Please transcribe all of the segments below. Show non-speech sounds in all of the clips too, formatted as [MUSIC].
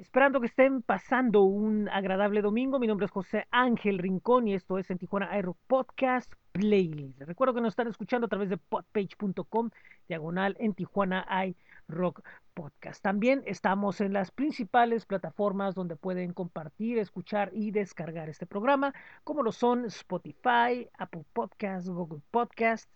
Esperando que estén pasando un agradable domingo. Mi nombre es José Ángel Rincón y esto es en Tijuana Aero Podcast Playlist. Recuerdo que nos están escuchando a través de podpage.com, diagonal en Tijuana Rock Podcast. También estamos en las principales plataformas donde pueden compartir, escuchar y descargar este programa, como lo son Spotify, Apple Podcasts, Google Podcasts,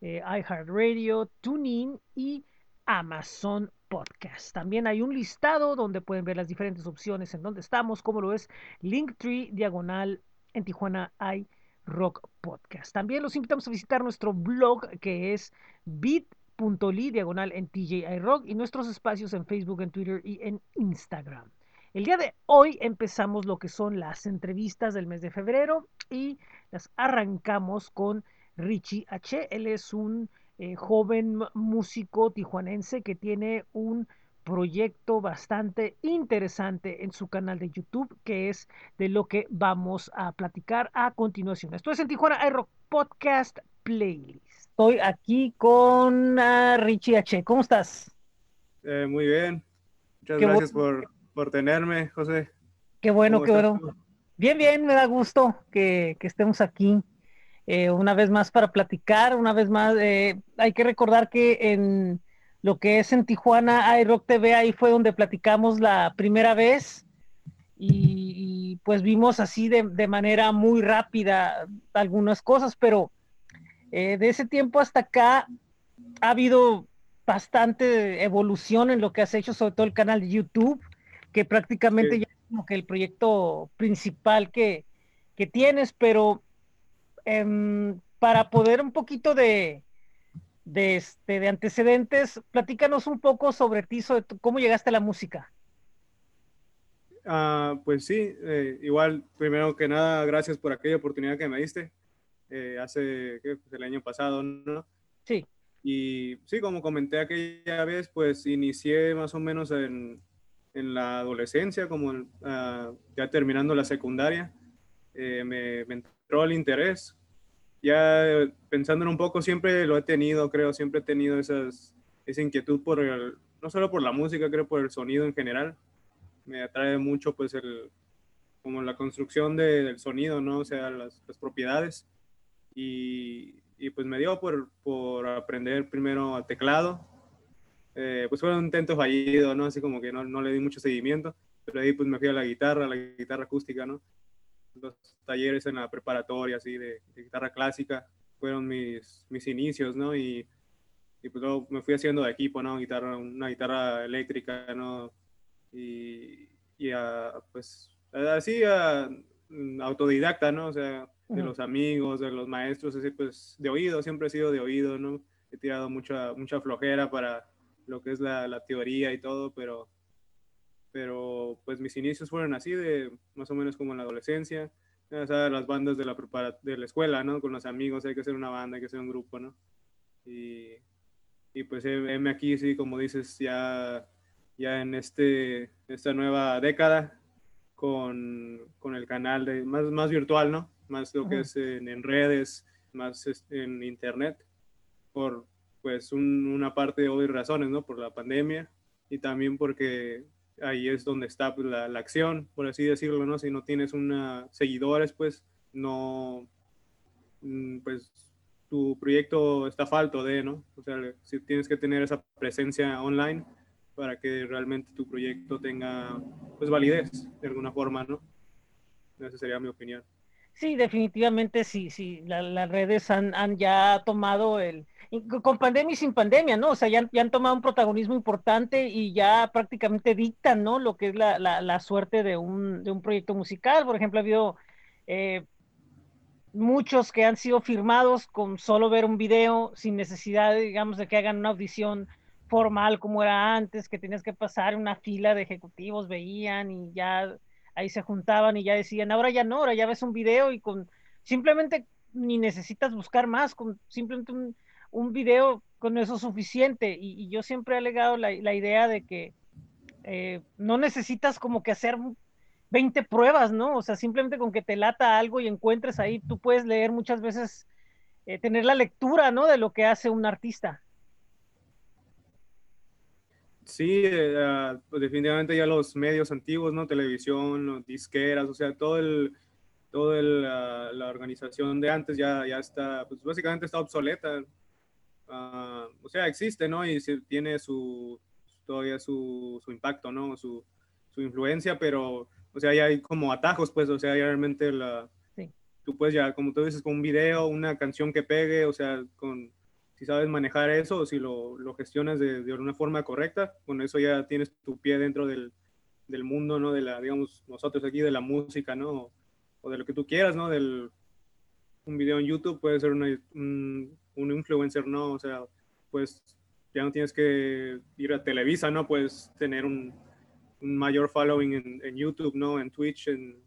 eh, iHeartRadio, TuneIn y Amazon Podcast. También hay un listado donde pueden ver las diferentes opciones en donde estamos, como lo es Linktree Diagonal en Tijuana hay Rock Podcast. También los invitamos a visitar nuestro blog que es bit.ly diagonal en TJI Rock y nuestros espacios en Facebook, en Twitter y en Instagram. El día de hoy empezamos lo que son las entrevistas del mes de febrero y las arrancamos con Richie H. Él es un eh, joven músico tijuanense que tiene un proyecto bastante interesante en su canal de YouTube, que es de lo que vamos a platicar a continuación. Esto es en Tijuana Aero Podcast Playlist. Estoy aquí con ah, Richie H. ¿Cómo estás? Eh, muy bien. Muchas gracias por, por, tenerme, José. Qué bueno, qué bueno. Bien, bien, me da gusto que, que estemos aquí eh, una vez más para platicar, una vez más, eh, hay que recordar que en lo que es en Tijuana iRock TV, ahí fue donde platicamos la primera vez y, pues vimos así de, manera muy rápida algunas cosas, pero eh, de ese tiempo hasta acá ha habido bastante evolución en lo que has hecho, sobre todo el canal de YouTube, que prácticamente ya es como que el proyecto principal que, que tienes, pero Em, para poder un poquito de, de, este, de antecedentes, platícanos un poco sobre ti, sobre cómo llegaste a la música. Ah, pues sí, eh, igual, primero que nada, gracias por aquella oportunidad que me diste eh, hace pues, el año pasado, ¿no? Sí. Y sí, como comenté aquella vez, pues inicié más o menos en, en la adolescencia, como ah, ya terminando la secundaria, eh, me, me, entró el interés ya pensándolo un poco, siempre lo he tenido, creo, siempre he tenido esas, esa inquietud por el, no solo por la música, creo por el sonido en general. Me atrae mucho, pues, el, como la construcción del sonido, ¿no? O sea, las, las propiedades. Y, y, pues me dio por, por aprender primero a teclado. Eh, pues fue un intento fallido, ¿no? Así como que no, no le di mucho seguimiento. Pero ahí pues me fui a la guitarra, a la guitarra acústica, ¿no? Los talleres en la preparatoria, así, de, guitarra clásica, fueron mis, mis inicios, ¿no? Y, y, pues luego me fui haciendo de equipo, ¿no? Guitarra, una guitarra eléctrica, ¿no? Y, y pues así, mm, autodidacta, ¿no? O sea, de los amigos, de los maestros, así, pues de oído, siempre he sido de oído, ¿no? He tirado mucha, mucha flojera para lo que es la, la teoría y todo, pero pero pues mis inicios fueron así, de más o menos como en la adolescencia, o sea, las bandas de la, de la escuela, ¿no? Con los amigos, hay que hacer una banda, hay que hacer un grupo, ¿no? Y, y pues heme aquí, sí, como dices, ya, ya en este, esta nueva década con, con el canal de, más, más virtual, ¿no? Más lo que es en, en, redes, más en internet, por pues un, una parte de obvias razones, ¿no? Por la pandemia y también porque ahí es donde está pues, la, acción, por así decirlo, ¿no? Si no tienes una seguidores, pues no, mm, pues tu proyecto está falto de, ¿no? O sea, si tienes que tener esa presencia online para que realmente tu proyecto tenga, pues, validez de alguna forma, ¿no? Esa sería mi opinión. Sí, definitivamente sí, sí, las redes han, han ya tomado el, con pandemia y sin pandemia, ¿no? O sea, ya, han tomado un protagonismo importante y ya prácticamente dictan, ¿no? Lo que es la, la, suerte de un, de un, proyecto musical. Por ejemplo, ha habido eh, muchos que han sido firmados con solo ver un video, sin necesidad, digamos, de que hagan una audición formal como era antes, que tenías que pasar una fila de ejecutivos, veían y ya ahí se juntaban y ya decían, ahora ya no, ahora ya ves un video y con simplemente ni necesitas buscar más, con simplemente un video con eso suficiente. Y, yo siempre he alegado la, idea de que eh, no necesitas como que hacer 20 pruebas, ¿no? O sea, simplemente con que te lata algo y encuentres ahí, tú puedes leer muchas veces, eh, tener la lectura, ¿no? De lo que hace un artista. Sí, uh, pues definitivamente ya los medios antiguos, ¿no? Televisión, disqueras, o sea, todo el, todo el, uh, la organización de antes ya, ya está, pues básicamente está obsoleta. Uh, o sea, existe, ¿no? Y tiene su, todavía su, su impacto, ¿no? Su, su, influencia, pero, o sea, ya hay como atajos, pues, o sea, ya realmente la, sí. tú puedes ya, como tú dices, con un video, una canción que pegue, o sea, con, si sabes manejar eso, o si lo, lo gestionas de, de, una forma correcta, con eso ya tienes tu pie dentro del, del mundo, ¿no? De la, digamos, nosotros aquí, de la música, ¿no? O de lo que tú quieras, ¿no? Del, un video en YouTube puede ser una, un, un influencer, ¿no? O sea, pues ya no tienes que ir a Televisa, ¿no? Puedes tener un, mayor following en, en, YouTube, ¿no? En Twitch, en,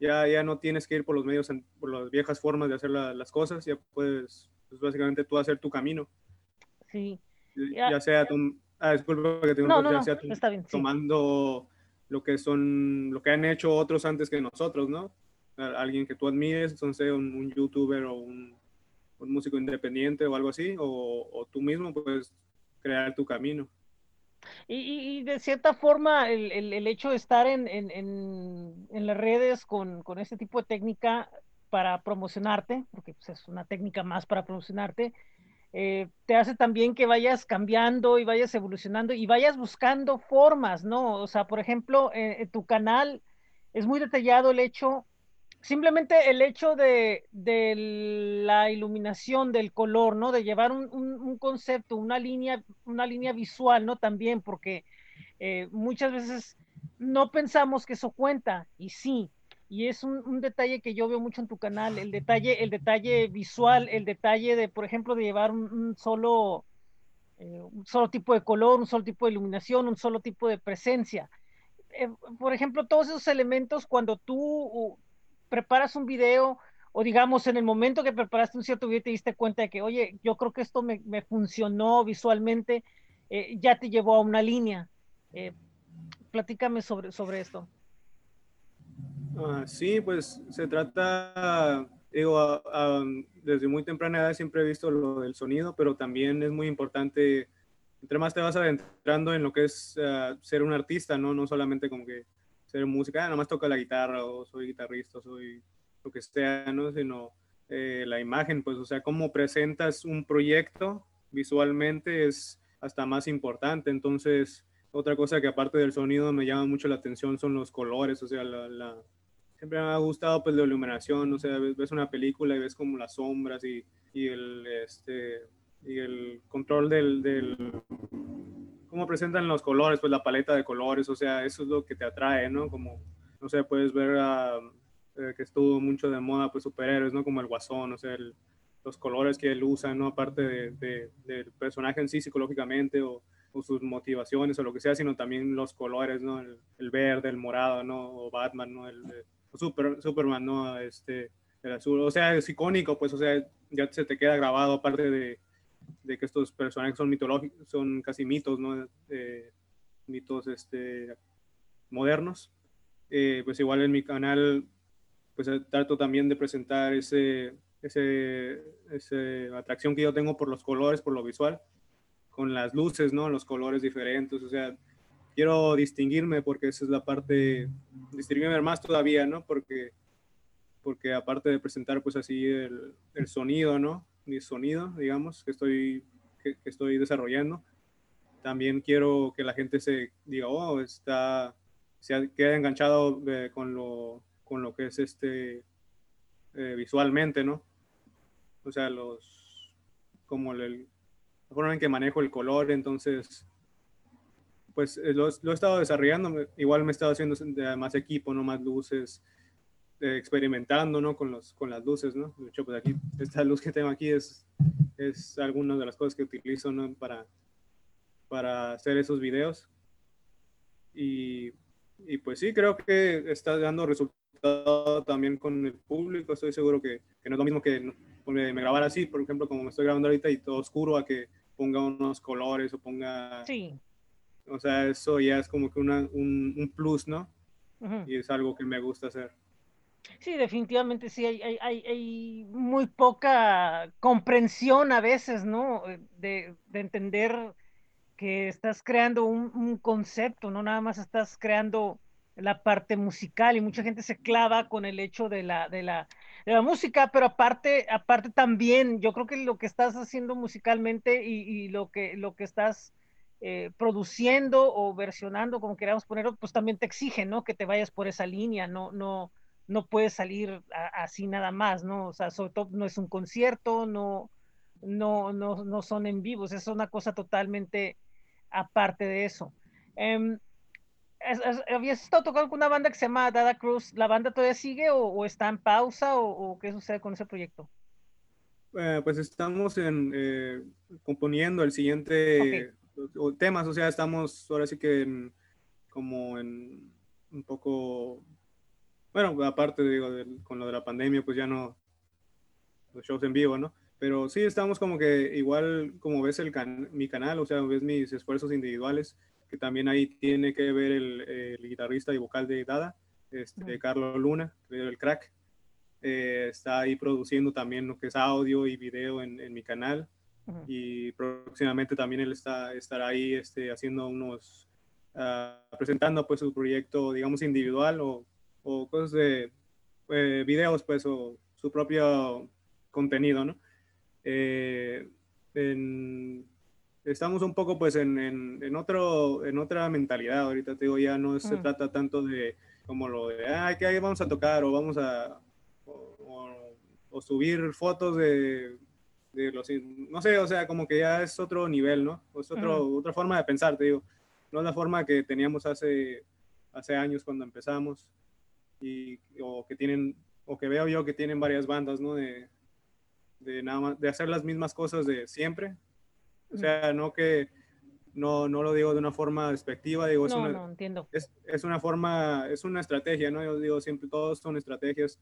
ya, ya no tienes que ir por los medios, por las viejas formas de hacer la, las cosas, ya puedes, pues básicamente tú hacer tu camino. Sí. Ya, ya sea, ah, disculpa que te no, no, ya sea está bien, tomando sí. lo que son, lo que han hecho otros antes que nosotros, ¿no? Alguien que tú admires, entonces un, un youtuber o un un músico independiente o algo así, o, o tú mismo puedes crear tu camino. Y, y de cierta forma, el, el, el hecho de estar en, en, en, en las redes con, con, este tipo de técnica para promocionarte, porque pues, es una técnica más para promocionarte, eh, te hace también que vayas cambiando y vayas evolucionando y vayas buscando formas, ¿no? O sea, por ejemplo, en tu canal es muy detallado el hecho simplemente el hecho de, de, la iluminación, del color, ¿no? De llevar un, un, un, concepto, una línea, una línea visual, ¿no? También, porque eh, muchas veces no pensamos que eso cuenta, y sí. Y es un, detalle que yo veo mucho en tu canal, el detalle, el detalle visual, el detalle de, por ejemplo, de llevar un, solo, eh, un solo tipo de color, un solo tipo de iluminación, un solo tipo de presencia. Eh, por ejemplo, todos esos elementos, cuando tú preparas un video o digamos en el momento que preparaste un cierto video te diste cuenta de que, oye, yo creo que esto me, funcionó visualmente, eh, ya te llevó a una línea. Platícame sobre, sobre esto. Uh, sí, pues se trata, digo, uh, uh, desde muy temprana edad siempre he visto lo del sonido, pero también es muy importante, entre más te vas adentrando en lo que es ser un artista, ¿no? No solamente como que ser música, ah, nada más toca la guitarra o soy guitarrista, o soy lo que sea, ¿no? Sino eh, la imagen, pues, o sea, cómo presentas un proyecto visualmente es hasta más importante. Entonces, otra cosa que aparte del sonido me llama mucho la atención son los colores, o sea, la... siempre me ha gustado pues la iluminación, o sea, ves, una película y ves como las sombras y, y el, este, y el control del, del cómo presentan los colores, pues la paleta de colores, o sea, eso es lo que te atrae, ¿no? Como, no sé, puedes ver a, eh, que estuvo mucho de moda, pues superhéroes, ¿no? Como el guasón, o sea, el, los colores que él usa, ¿no? Aparte de, de, del personaje en sí psicológicamente o, sus motivaciones o lo que sea, sino también los colores, ¿no? El, el verde, el morado, ¿no? O Batman, ¿no? El, Super, Superman, ¿no? Este, el azul, o sea, es icónico, pues, o sea, ya se te queda grabado aparte de de que estos personajes son mitológicos, son casi mitos, ¿no? Eh, mitos este, modernos. Eh, pues igual en mi canal, pues trato también de presentar ese, ese, ese, atracción que yo tengo por los colores, por lo visual, con las luces, ¿no? Los colores diferentes, o sea, quiero distinguirme porque esa es la parte, distinguirme más todavía, ¿no? Porque, porque aparte de presentar pues así el, el sonido, ¿no? mi sonido, digamos, que estoy, que, que estoy desarrollando. También quiero que la gente se diga, oh, está, se queda enganchado eh, con, lo, con lo que es este eh, visualmente, ¿no? O sea, los, como el, la forma en que manejo el color, entonces, pues eh, lo, lo, he estado desarrollando, igual me he estado haciendo más equipo, no más luces, eh, experimentando, ¿no? Con, los, con las luces, ¿no? De pues aquí, esta luz que tengo aquí es, es alguna de las cosas que utilizo, ¿no? Para, para hacer esos videos. Y, y pues sí, creo que está dando resultado también con el público. Estoy seguro que, que no es lo mismo que me grabar así, por ejemplo, como me estoy grabando ahorita y todo oscuro, a que ponga unos colores o ponga... Sí. O sea, eso ya es como que una, un, un plus, ¿no? Uh -huh. Y es algo que me gusta hacer. Sí, definitivamente sí, hay, hay, hay, hay, muy poca comprensión a veces, ¿no? De, de entender que estás creando un, un, concepto, no nada más estás creando la parte musical y mucha gente se clava con el hecho de la, de la, de la música, pero aparte, aparte también, yo creo que lo que estás haciendo musicalmente y, y lo, que, lo que estás eh, produciendo o versionando, como queramos ponerlo, pues también te exige, ¿no? Que te vayas por esa línea, no, no, no puedes salir a, así nada más, ¿no? O sea, sobre todo no es un concierto, no, no, no, no son en vivos, es una cosa totalmente aparte de eso. Um, ¿Habías estado tocando con una banda que se llama Dada Cruz? ¿La banda todavía sigue o, o está en pausa o, o, qué sucede con ese proyecto? Eh, pues estamos en, eh, componiendo el siguiente okay. Temas, o sea, estamos ahora sí que en, como en un poco, bueno, aparte digo, de, con lo de la pandemia, pues ya no, los shows en vivo, ¿no? Pero sí estamos como que igual como ves el can mi canal, o sea, ves mis esfuerzos individuales, que también ahí tiene que ver el, el guitarrista y vocal de Dada, este, uh -huh. Carlos Luna, el crack. Eh, está ahí produciendo también lo que es audio y video en, en mi canal. Uh -huh. Y próximamente también él está, estará ahí este, haciendo unos, uh, presentando pues su proyecto, digamos, individual o, o cosas de eh, videos, pues, o su propio contenido, ¿no? Eh, en, estamos un poco pues en, en, en, otro, en otra mentalidad ahorita, te digo, ya no mm. se trata tanto de como lo de, ay, que ahí vamos a tocar o vamos a, o, o, o subir fotos de, no sé, o sea, como que ya es otro nivel, ¿no? Es otro, mm. otra forma de pensar, te digo, no es la forma que teníamos hace, hace años cuando empezamos y, o que tienen, o que veo yo que tienen varias bandas, ¿no? De, de, nada más, de hacer las mismas cosas de siempre, o sea, no que no, no lo digo de una forma despectiva, digo, es, no, una, no, entiendo. Es, es, una forma, es una estrategia, ¿no? Yo digo siempre, todos son estrategias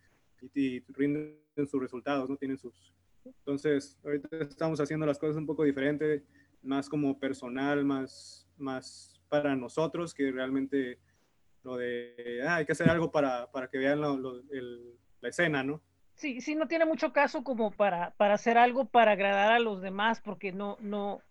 y, y, rinden sus resultados, ¿no? Tienen sus... Entonces, ahorita estamos haciendo las cosas un poco diferente, más como personal, más, más para nosotros, que realmente lo de, ah, hay que hacer algo para, para que vean lo, lo, el, la escena, ¿no? sí, sí, no tiene mucho caso como para, para hacer algo para agradar a los demás, porque no, no,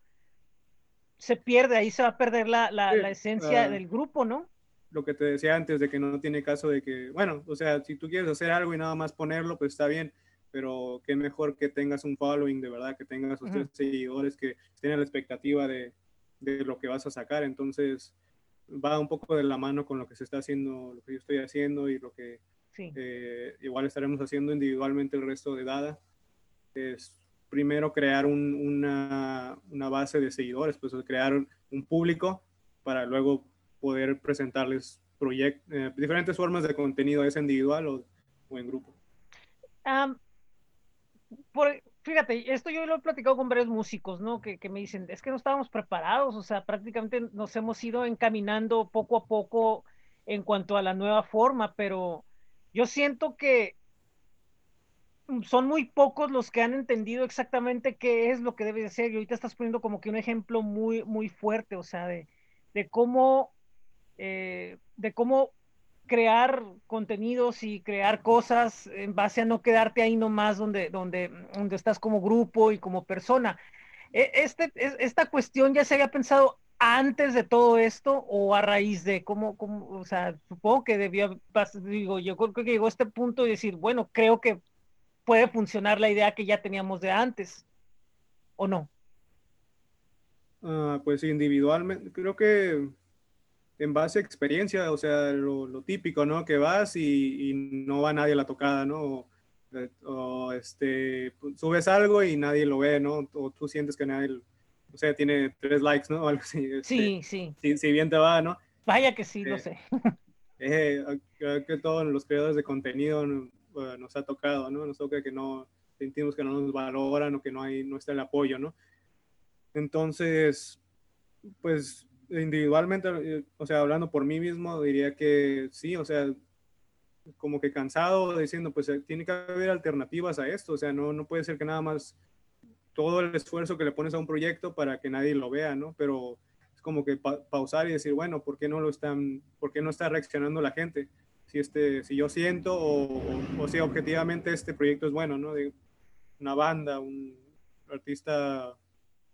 se pierde, ahí se va a perder la, la, sí, la esencia uh, del grupo, ¿no? Lo que te decía antes de que no tiene caso de que, bueno, o sea, si tú quieres hacer algo y nada más ponerlo, pues está bien, pero qué mejor que tengas un following de verdad, que tengas sus uh -huh. seguidores que tienen la expectativa de, de lo que vas a sacar, entonces va un poco de la mano con lo que se está haciendo, lo que yo estoy haciendo y lo que Sí. Eh, igual estaremos haciendo individualmente el resto de Dada. Es primero crear un, una, una, base de seguidores, pues crear un, público para luego poder presentarles proyectos, eh, diferentes formas de contenido, es individual o, o en grupo. Um, por, fíjate, esto yo lo he platicado con varios músicos, ¿no? Que, que, me dicen, es que no estábamos preparados, o sea, prácticamente nos hemos ido encaminando poco a poco en cuanto a la nueva forma, pero yo siento que son muy pocos los que han entendido exactamente qué es lo que debe de ser. Y ahorita estás poniendo como que un ejemplo muy, muy fuerte, o sea, de, de cómo, eh, de cómo crear contenidos y crear cosas en base a no quedarte ahí nomás donde, donde, donde estás como grupo y como persona. E, este, esta cuestión ya se había pensado antes de todo esto o a raíz de cómo, cómo o sea, supongo que debió, digo, yo creo que llegó a este punto y decir, bueno, creo que puede funcionar la idea que ya teníamos de antes, ¿o no? Uh, pues individualmente, creo que en base a experiencia, o sea, lo, lo típico, ¿no? Que vas y, y, no va nadie a la tocada, ¿no? O, o este, subes algo y nadie lo ve, ¿no? O tú sientes que nadie o sea, tiene tres likes, ¿no? [LAUGHS] O algo así. Este, sí, sí. Si, si, bien te va, ¿no? Vaya que sí, eh, lo sé. Eh, creo que todos los creadores de contenido nos ha tocado, ¿no? Nos toca que no sentimos que no nos valoran o que no hay, no está el apoyo, ¿no? Entonces, pues individualmente, eh, o sea, hablando por mí mismo, diría que sí, o sea, como que cansado diciendo, pues tiene que haber alternativas a esto, o sea, no, no puede ser que nada más todo el esfuerzo que le pones a un proyecto para que nadie lo vea, ¿no? Pero es como que pa pausar y decir, bueno, ¿por qué no lo están, por qué no está reaccionando la gente? Si, este, si yo siento o, o, o si objetivamente este proyecto es bueno, ¿no? De una banda, un artista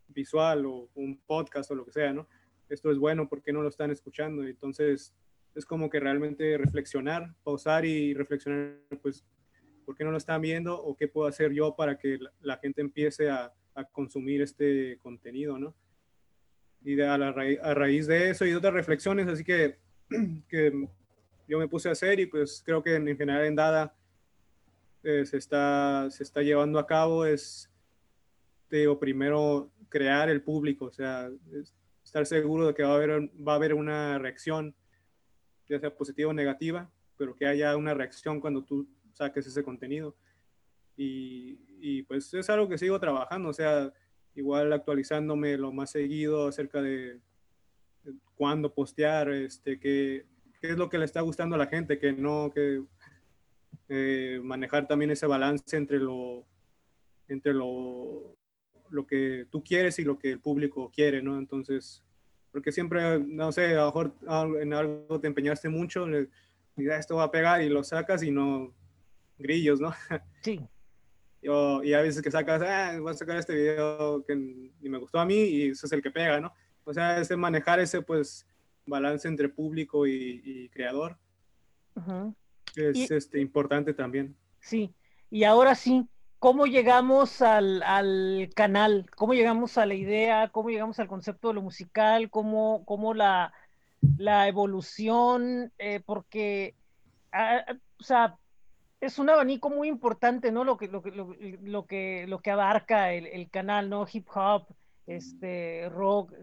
visual o un podcast o lo que sea, ¿no? Esto es bueno, ¿por qué no lo están escuchando? Entonces, es como que realmente reflexionar, pausar y reflexionar, pues, ¿por qué no lo están viendo? ¿O qué puedo hacer yo para que la, gente empiece a, consumir este contenido, ¿no? Y de, a, la raíz de eso y otras reflexiones, así que, [CLEARS THROAT] que yo me puse a hacer y pues creo que en, general en Dada eh, se, está, se está llevando a cabo es, digo, primero crear el público, o sea, estar seguro de que va a haber, va a haber una reacción, ya sea positiva o negativa, pero que haya una reacción cuando tú saques ese contenido. Y, y pues es algo que sigo trabajando, o sea, igual actualizándome lo más seguido acerca de cuándo postear, este, qué, qué es lo que le está gustando a la gente, que no, que eh, manejar también ese balance entre lo, entre lo, lo que tú quieres y lo que el público quiere, ¿no? Entonces, porque siempre, no sé, a lo mejor en algo te empeñaste mucho, le, y esto va a pegar y lo sacas y no grillos, ¿no? Sí. [LAUGHS] y a veces que sacas, ah, voy a sacar este video que ni me gustó a mí y ese es el que pega, ¿no? O sea, ese manejar ese, pues, balance entre público y, creador es este, importante también. Sí, y ahora sí, ¿cómo llegamos al, al, canal? ¿Cómo llegamos a la idea? ¿Cómo llegamos al concepto de lo musical? ¿Cómo, cómo la, la evolución? Eh, porque, ah, ah, o sea, es un abanico muy importante, ¿no? Lo que, lo que, lo, que, lo que abarca el, el, canal, ¿no? Hip hop, este, rock,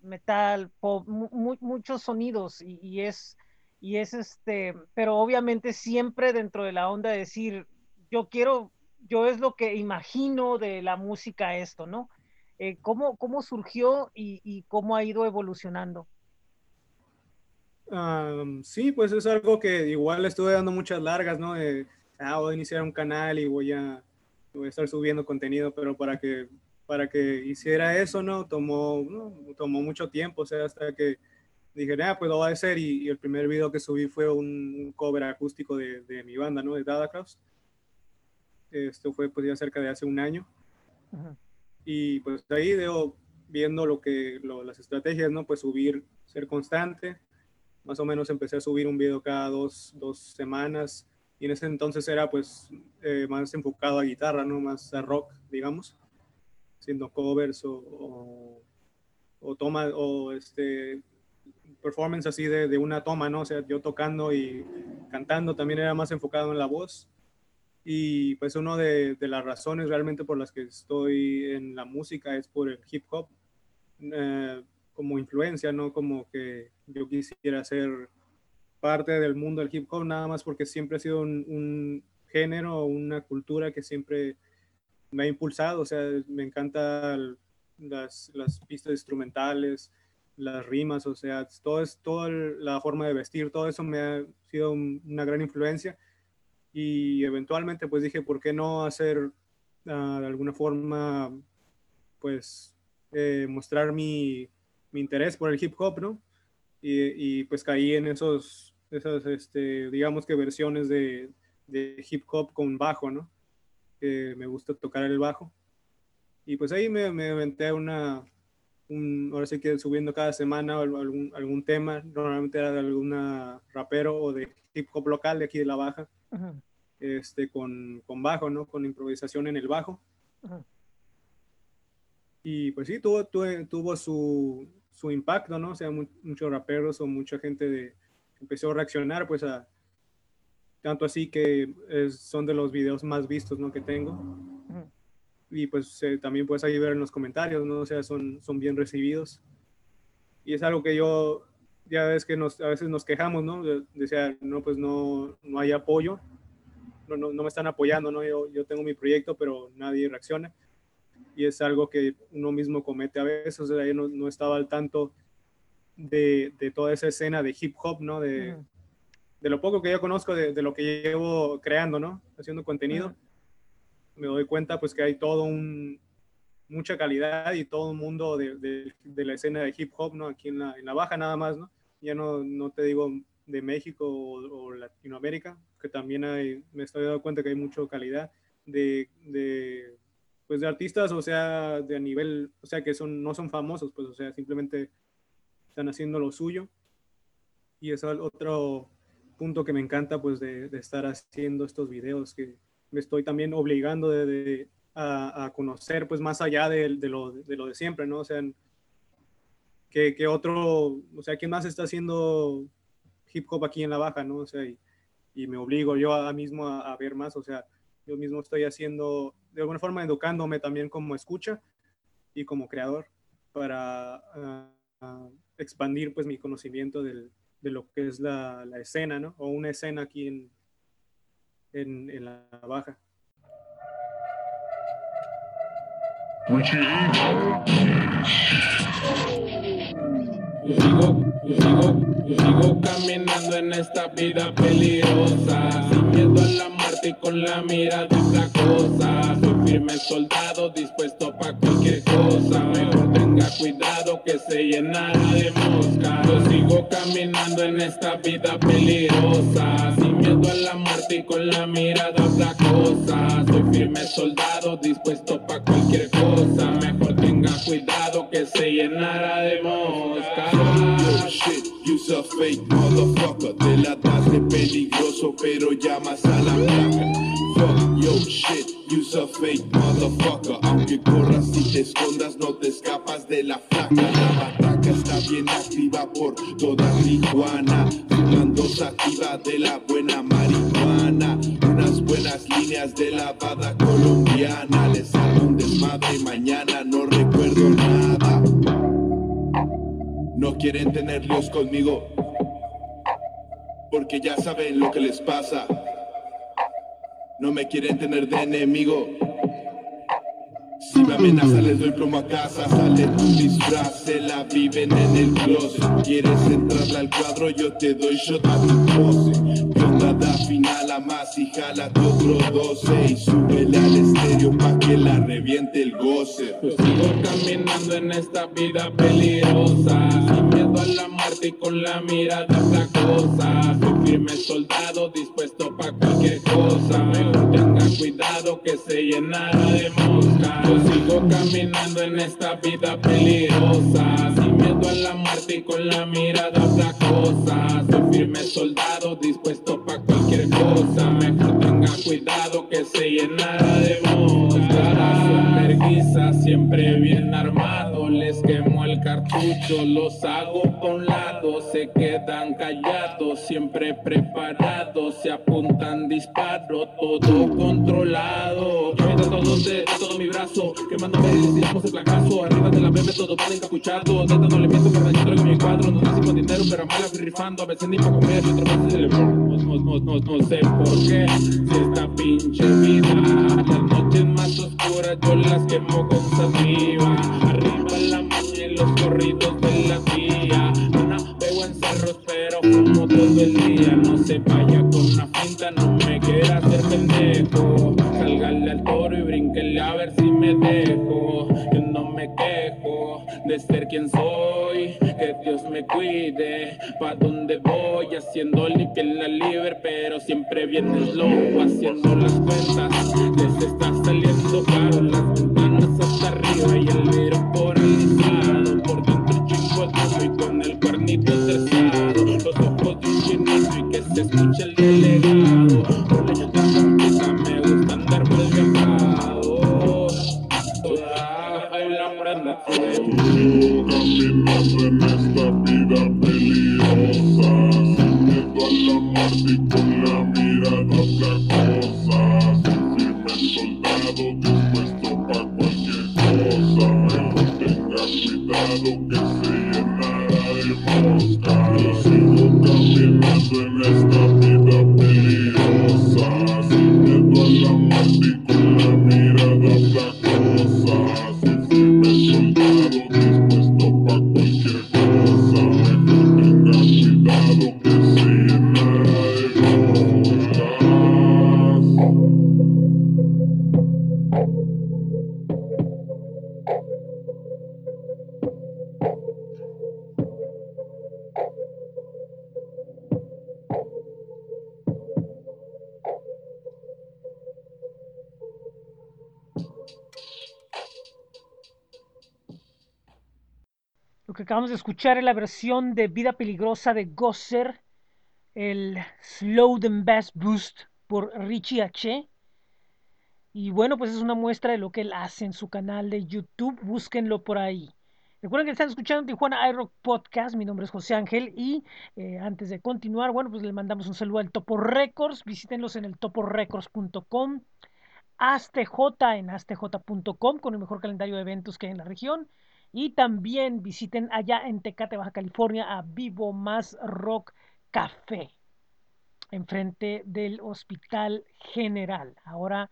metal, pop, muchos sonidos y, y, es, y es este, pero obviamente siempre dentro de la onda de decir, yo quiero, yo es lo que imagino de la música esto, ¿no? Eh, ¿cómo, ¿Cómo surgió y, y, cómo ha ido evolucionando? sí, pues es algo que igual estuve dando muchas largas, ¿no? ah, voy a iniciar un canal y voy a, voy a estar subiendo contenido, pero para que, para que hiciera eso, ¿no? Tomó, tomó mucho tiempo, o sea, hasta que dije, ah, pues lo voy a hacer y, el primer video que subí fue un, cover acústico de, de, mi banda, ¿no? De Dada Cross. Esto fue pues ya cerca de hace un año. Y pues ahí veo, viendo lo que, las estrategias, ¿no? Pues subir, ser constante, más o menos empecé a subir un video cada dos, dos semanas y en ese entonces era pues eh, más enfocado a guitarra, ¿no? Más a rock, digamos, haciendo covers o, o, toma o este performance así de, de, una toma, ¿no? O sea, yo tocando y cantando también era más enfocado en la voz. Y pues una de, de las razones realmente por las que estoy en la música es por el hip hop. Eh, como influencia, no como que yo quisiera ser parte del mundo del hip hop, nada más porque siempre ha sido un, un género, una cultura que siempre me ha impulsado, o sea, me encantan las, las pistas instrumentales, las rimas, o sea, todo es, toda la forma de vestir, todo eso me ha sido una gran influencia y eventualmente pues dije, ¿por qué no hacer uh, de alguna forma, pues, eh, mostrar mi, mi interés por el hip hop, ¿no? Y, y, pues caí en esos, esas, este, digamos que versiones de, de hip hop con bajo, ¿no? Que me gusta tocar el bajo. Y pues ahí me, me inventé una, un, ahora sí que subiendo cada semana algún, algún tema, normalmente era de alguna rapero o de hip hop local de aquí de La Baja, este, con, con, bajo, ¿no? Con improvisación en el bajo. Y pues sí, tuvo, tuvo, tuvo su, su impacto, ¿no? O sea, muchos raperos o mucha gente de, empezó a reaccionar, pues a tanto así que son de los videos más vistos, ¿no? Que tengo. Y pues eh, también puedes ahí ver en los comentarios, ¿no? O sea, son, son bien recibidos. Y es algo que yo, ya ves que nos, a veces nos quejamos, ¿no? Decía, no, pues no, no hay apoyo, no, no, no me están apoyando, ¿no? Yo, yo tengo mi proyecto, pero nadie reacciona y es algo que uno mismo comete a veces, o sea, yo no, no estaba al tanto de, de, toda esa escena de hip hop, ¿no? De, de lo poco que yo conozco de, de, lo que llevo creando, ¿no? Haciendo contenido, me doy cuenta pues que hay todo un, mucha calidad y todo un mundo de, de, la escena de hip hop, ¿no? Aquí en la, en la baja nada más, ¿no? Ya no, no te digo de México o, Latinoamérica, que también hay, me estoy dando cuenta que hay mucha calidad de, de pues de artistas, o sea, de nivel, o sea, que son, no son famosos, pues, o sea, simplemente están haciendo lo suyo. Y es otro punto que me encanta, pues, de, estar haciendo estos videos, que me estoy también obligando de, a, conocer, pues, más allá de, lo, de, lo, de siempre, ¿no? O sea, que, otro, o sea, ¿quién más está haciendo hip hop aquí en la baja, ¿no? O sea, y, y me obligo yo a, mismo a, ver más, o sea, yo mismo estoy haciendo, de alguna forma, educándome también como escucha y como creador para ah, expandir pues mi conocimiento del, de lo que es la, la, escena, ¿no? O una escena aquí en, en, en la baja. Sigo, sigo, sigo caminando en esta vida peligrosa, sin miedo a la muerte y con la mirada otra cosa. Soy firme soldado, dispuesto para cualquier cosa. Mejor tenga cuidado que se llenará de mosca. Yo sigo caminando en esta vida peligrosa, sin miedo a la muerte y con la mirada otra cosa. Soy firme soldado, dispuesto para cualquier cosa. Mejor tenga cuidado que se llenará de mosca. Yo shit, you a fake motherfucker. Te la peligroso, pero llamas a la placa. Yo shit, you a fake motherfucker. Aunque corras y te escondas, no te escapas de la flaca. La bataca está bien activa por toda Tijuana. Fumando sativa de la buena marihuana. Unas buenas líneas de la bada colombiana. Les hago un desmadre mañana, no recuerdo nada. No quieren tener líos conmigo, porque ya saben lo que les pasa. No me quieren tener de enemigo. Si me amenaza les doy plomo a casa Sale tu disfraz, se la viven en el closet. Quieres entrarle al cuadro, yo te doy shot a tu pose más y jala tu otro 12 Y súbele al estéreo pa' que la reviente el goce. Yo sigo caminando en esta vida peligrosa Sin miedo a la muerte y con la mirada cosa Soy firme soldado dispuesto pa' cualquier cosa. Mejor tenga cuidado que se llenará de mosca. Sigo caminando en esta vida peligrosa, sin miedo a la muerte y con la mirada cosa Soy firme soldado, dispuesto para cualquier cosa. Mejor tenga cuidado que se llenara de Merguiza, siempre bien armado, les quemo el cartucho, los hago por un lado, se quedan callados, siempre preparados, se apuntan disparo, todo controlado. Mientras todos de todo mi brazo Quemándome, tiramos el fracaso Arriba de la bebé todo van encapuchado Neta no le miento me en mi cuadro No nací con dinero pero mal rifando A veces ni para comer y otra vez el no, no, no, no, no sé por qué Si esta pinche vida Las noches más oscuras yo las quemo con saliva Arriba la maña y los corridos de la tía como todo el día No se vaya con una finta, no me quiera hacer pendejo Salgale al toro y brinquele a ver si me dejo. Yo no me quejo de ser quien soy. Que Dios me cuide. Pa' donde voy haciendo en la libre, pero siempre viene el lobo haciendo las cuentas. Les está saliendo caro las ventanas hasta arriba y el vidrio por. Por dentro chingo y con el cuernito cerrado. Los ojos de un chinito y que se escuche el de escuchar es la versión de Vida Peligrosa de Gosser, el Slow and Bass Boost por Richie H. Y bueno, pues es una muestra de lo que él hace en su canal de YouTube. Búsquenlo por ahí. Recuerden que están escuchando Tijuana iRock Podcast. Mi nombre es José Ángel. Y eh, antes de continuar, bueno, pues le mandamos un saludo al Topo Records. Visítenlos en el toporecords.com. ASTJ en astj.com con el mejor calendario de eventos que hay en la región. Y también visiten allá en Tecate, Baja California, a Vivo Más Rock Café, enfrente del Hospital General. Ahora,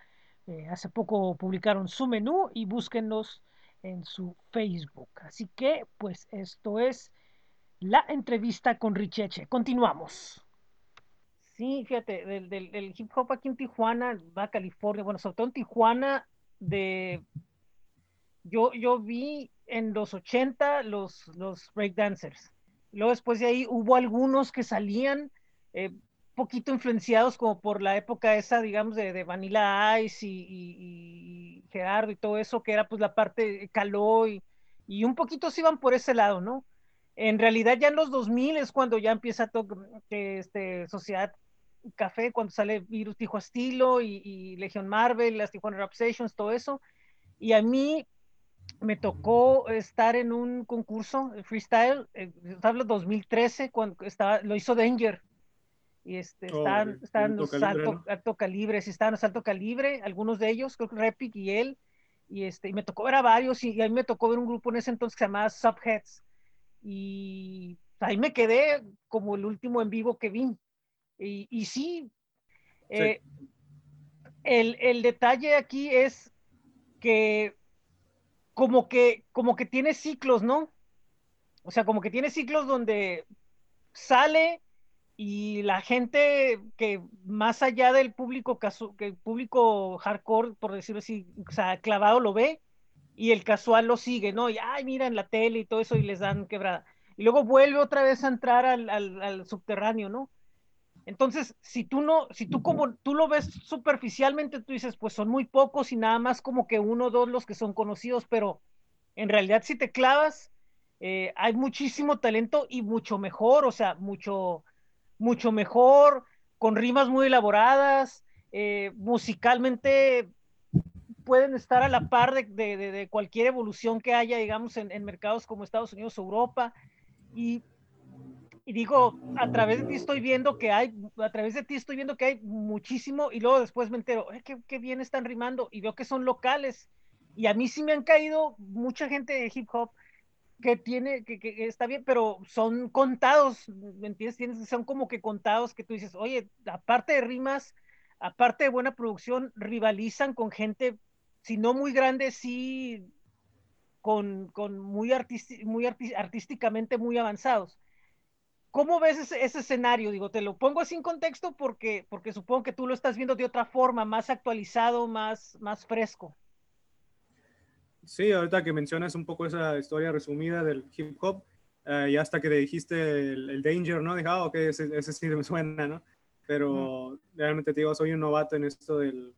eh, hace poco publicaron su menú y búsquenlos en su Facebook. Así que, pues, esto es la entrevista con Richeche. Continuamos. Sí, fíjate, del, del, hip hop aquí en Tijuana, va a California, bueno, sobre todo en Tijuana, de yo, yo vi en los 80 los, los breakdancers. Luego después de ahí hubo algunos que salían eh, poquito influenciados como por la época esa, digamos, de, de Vanilla Ice y, y, Gerardo y todo eso, que era pues la parte caló y, y un poquito se iban por ese lado, ¿no? En realidad ya en los 2000 es cuando ya empieza que este, Sociedad Café, cuando sale Virus Tijuana Estilo y, y Legion Marvel, las Tijuana Rap Sessions, todo eso. Y a mí me tocó estar en un concurso freestyle, eh, hablo 2013, cuando estaba, lo hizo Danger. Y este, oh, estaban, estaban los calibre, alto, ¿no? alto, calibre, sí, estaban los alto calibre, algunos de ellos, creo que Repic y él. Y, este, y me tocó ver a varios, y, y a mí me tocó ver un grupo en ese entonces que se llamaba Subheads. Y ahí me quedé como el último en vivo que vi. Y, y sí, eh, sí. El, el detalle aquí es que como que, como que tiene ciclos, ¿no? O sea, como que tiene ciclos donde sale y la gente que más allá del público casu que el público hardcore, por decirlo así, o sea, clavado lo ve y el casual lo sigue, ¿no? Y ay, mira en la tele y todo eso y les dan quebrada. Y luego vuelve otra vez a entrar al, al, al subterráneo, ¿no? Entonces, si tú no, si tú como tú lo ves superficialmente, tú dices, pues son muy pocos y nada más como que uno o dos los que son conocidos, pero en realidad si te clavas, eh, hay muchísimo talento y mucho mejor, o sea, mucho, mucho mejor, con rimas muy elaboradas, eh, musicalmente pueden estar a la par de, de, de, cualquier evolución que haya, digamos, en, en mercados como Estados Unidos o Europa. Y y digo, a través de ti estoy viendo que hay, a través de ti estoy viendo que hay muchísimo y luego después me entero, eh, qué, qué, bien están rimando y veo que son locales. Y a mí sí me han caído mucha gente de hip hop que tiene, que, que está bien, pero son contados, ¿me entiendes? Son como que contados que tú dices, oye, aparte de rimas, aparte de buena producción, rivalizan con gente, si no muy grande, sí con, con muy, artisti muy artísticamente muy avanzados. ¿Cómo ves ese, ese, escenario? Digo, te lo pongo sin contexto porque, porque supongo que tú lo estás viendo de otra forma, más actualizado, más, más fresco. Sí, ahorita que mencionas un poco esa historia resumida del hip hop, uh, y hasta que dijiste el, el Danger, ¿no? Dije, ah, ok, ese, ese, sí me suena, ¿no? Pero realmente te digo, soy un novato en esto del,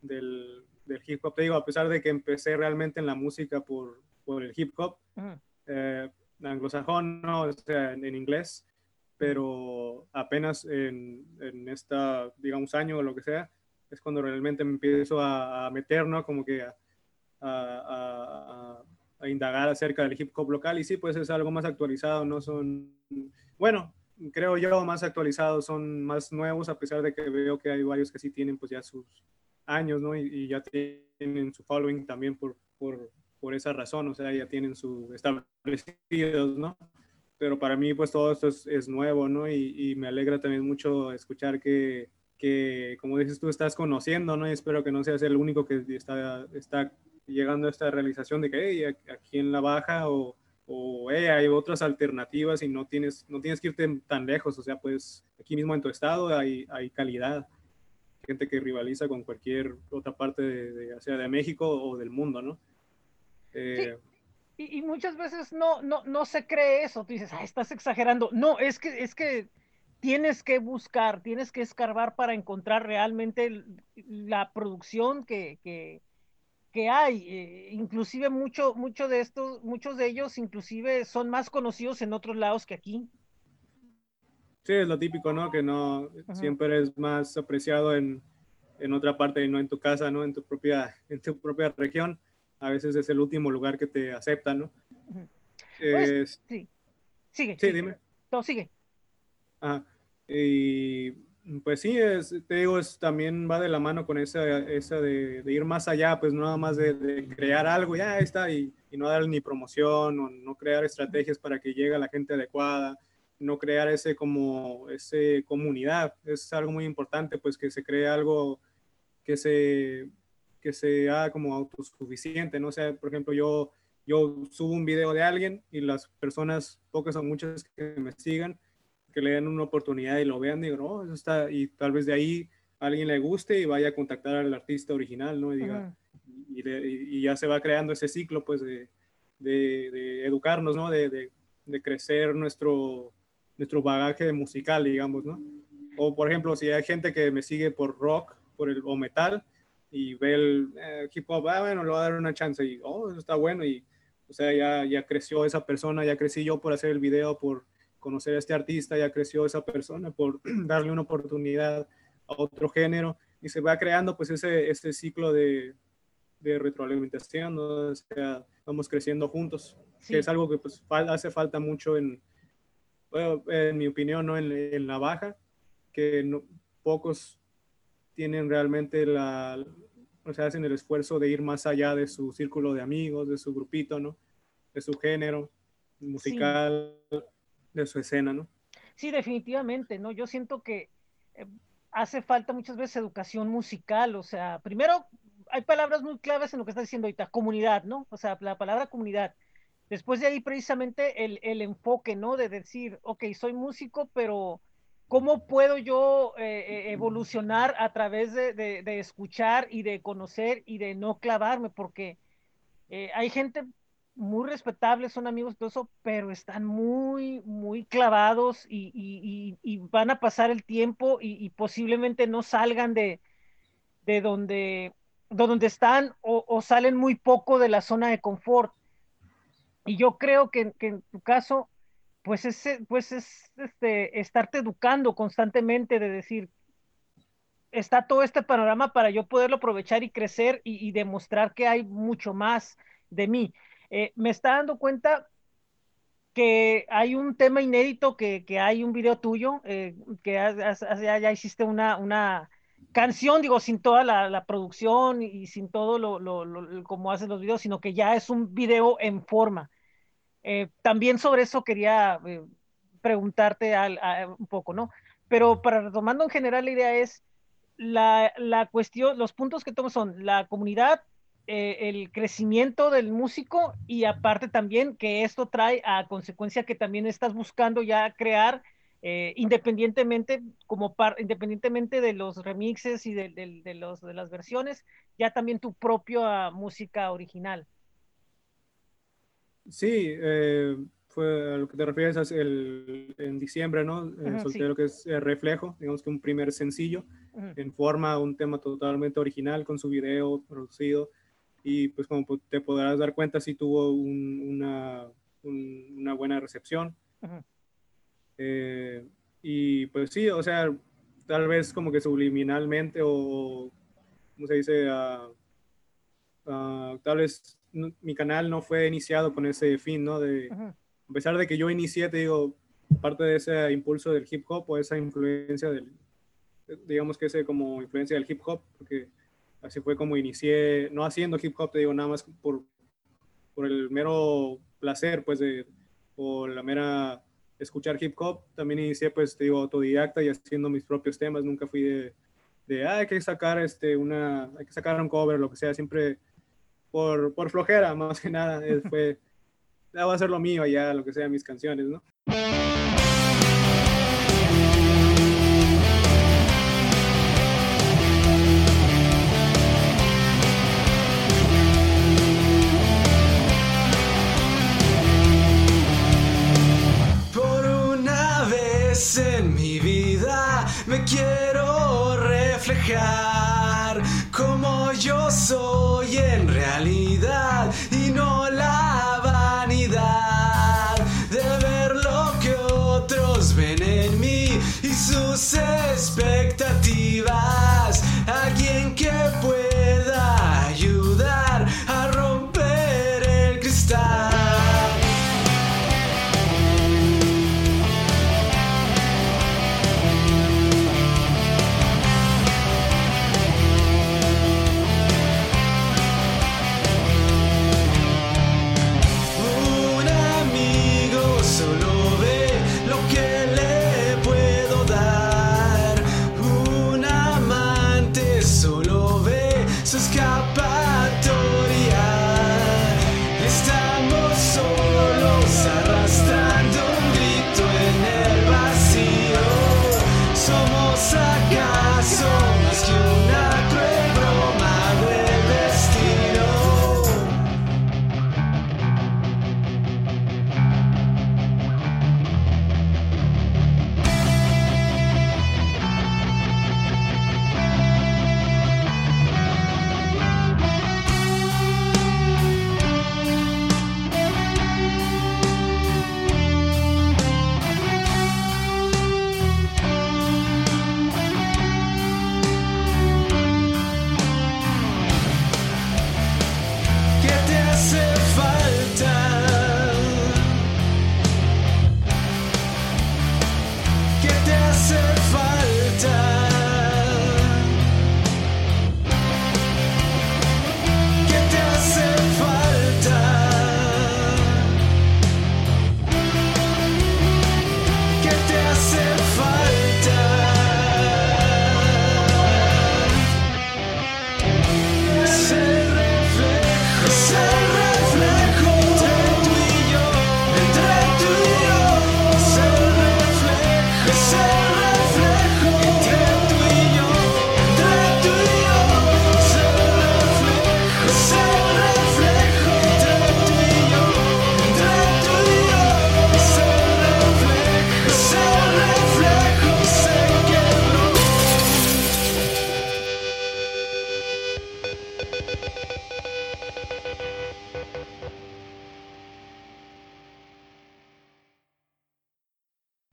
del, del, hip hop. Te digo, a pesar de que empecé realmente en la música por, por el hip hop, mm. eh, anglosajón, ¿no? o sea, en, en, inglés, pero apenas en, en, esta, digamos, año o lo que sea, es cuando realmente me empiezo a, a meter, ¿no? Como que a, a, a, indagar acerca del hip hop local y sí, pues es algo más actualizado, no son, bueno, creo yo más actualizados, son más nuevos, a pesar de que veo que hay varios que sí tienen pues ya sus años, ¿no? Y, y ya tienen su following también por, por, por esa razón, o sea, ya tienen su establecidos, ¿no? Pero para mí, pues todo esto es, nuevo, ¿no? Y, me alegra también mucho escuchar que, que, como dices tú, estás conociendo, ¿no? Y espero que no seas el único que está, está llegando a esta realización de que, hey, aquí en la baja o, o hey, hay otras alternativas y no tienes, no tienes que irte tan lejos, o sea, pues aquí mismo en tu estado hay, hay calidad gente que rivaliza con cualquier otra parte de, de, sea de México o del mundo, ¿no? Eh, sí. y, y, muchas veces no, no, no se cree eso. Tú dices, ah, estás exagerando. No, es que, es que tienes que buscar, tienes que escarbar para encontrar realmente la producción que, que, que hay. eh, inclusive mucho, mucho de estos, muchos de ellos inclusive son más conocidos en otros lados que aquí. Sí, es lo típico, ¿no? Que no Ajá. siempre es más apreciado en, en otra parte y no en tu casa, ¿no? En tu propia, [LAUGHS] en tu propia región. A veces es el último lugar que te aceptan, ¿no? Pues, Es- Sí. Sigue. sí, sigue. dime. No, sigue. Ajá. Y pues sí, es, te digo, es, también va de la mano con esa, esa de, de ir más allá, pues nada más de, de crear algo, ya está, y, y no dar ni promoción, o no crear estrategias para que llegue a la gente adecuada, no crear ese como, ese comunidad, es algo muy importante, pues que se cree algo que se, que se haga como autosuficiente, ¿no? O sea, por ejemplo, yo, yo subo un video de alguien y las personas, pocas o muchas que me sigan, que le den una oportunidad y lo vean, digo, no, eso está, y tal vez de ahí a alguien le guste y vaya a contactar al artista original, ¿no? Y, diga, Ujú. y, le- y- ya se va creando ese ciclo, pues, de, de- de educarnos, ¿no? De, de- de crecer nuestro, nuestro bagaje musical, digamos, ¿no? O, por ejemplo, si hay gente que me sigue por rock por el, o metal y ve el eh, hip hop, ah, bueno, le voy a dar una chance y, oh, eso está bueno y, o sea, ya, ya creció esa persona, ya crecí yo por hacer el video, por conocer a este artista, ya creció esa persona por [CLEARS THROAT] darle una oportunidad a otro género y se va creando pues ese, ese ciclo de, de retroalimentación, ¿no? o sea, vamos creciendo juntos, Sí. que es algo que pues fal- hace falta mucho en, bueno, en mi opinión, ¿no? En, en la baja, que no- pocos tienen realmente la, o sea, hacen el esfuerzo de ir más allá de su círculo de amigos, de su grupito, ¿no? De su género musical, de su escena, ¿no? Sí, definitivamente, ¿no? Yo siento que eh, hace falta muchas veces educación musical, o sea, primero hay palabras muy claves en lo que está diciendo ahorita, comunidad, ¿no? O sea, la palabra comunidad. Después de ahí precisamente el, el enfoque, ¿no? De decir, ok, soy músico, pero ¿cómo puedo yo eh, eh, evolucionar a través de, escuchar y de conocer y de no clavarme? Porque eh, hay gente muy respetable, son amigos todo eso, pero están muy, muy clavados y, van a pasar el tiempo y, posiblemente no salgan de, de donde, de donde están o, salen muy poco de la zona de confort. Y yo creo que en tu caso, pues es, pues es este, estarte educando constantemente de decir, está todo este panorama para yo poderlo aprovechar y crecer y, demostrar que hay mucho más de mí. Eh, me está dando cuenta que hay un tema inédito, que, que hay un video tuyo, eh, que has- ya, ya hiciste una, una canción, digo, sin toda la, producción y sin todo lo, lo, como haces los videos, sino que ya es un video en forma. Eh, también sobre eso quería eh, preguntarte un poco, ¿no? Pero para retomando en general la idea es la, cuestión, los puntos que tomo son la comunidad, eh, el crecimiento del músico y aparte también que esto trae a consecuencia que también estás buscando ya crear independientemente como par, independientemente de los remixes y de, los, de las versiones, ya también tu propia música original. Sí, eh, fue a lo que te refieres es el, en diciembre, ¿no? Eh, solté sí. lo que es eh, Reflejo, digamos que un primer sencillo, en forma, un tema totalmente original con su video producido. Y pues como te podrás dar cuenta, sí tuvo un- una, un- una buena recepción. Eh, y pues sí, o sea, tal vez como que subliminalmente o, ¿cómo se dice? Ah, tal vez no- mi canal no fue iniciado con ese fin, ¿no? De, a pesar de que yo inicié, te digo, parte de ese impulso del hip hop o esa influencia del, digamos que ese como influencia del hip hop, porque así fue como inicié, no haciendo hip hop, te digo, nada más por, por el mero placer, pues, de, o la mera escuchar hip hop, también inicié, pues, te digo, autodidacta y haciendo mis propios temas, nunca fui de, de ah, hay que sacar este, una, hay que sacar un cover, lo que sea, siempre por, por flojera, [LAUGHS] más que nada, fue, ya voy a hacer lo mío ya, lo que sea, mis canciones, ¿no? En mi vida me quiero reflejar como yo soy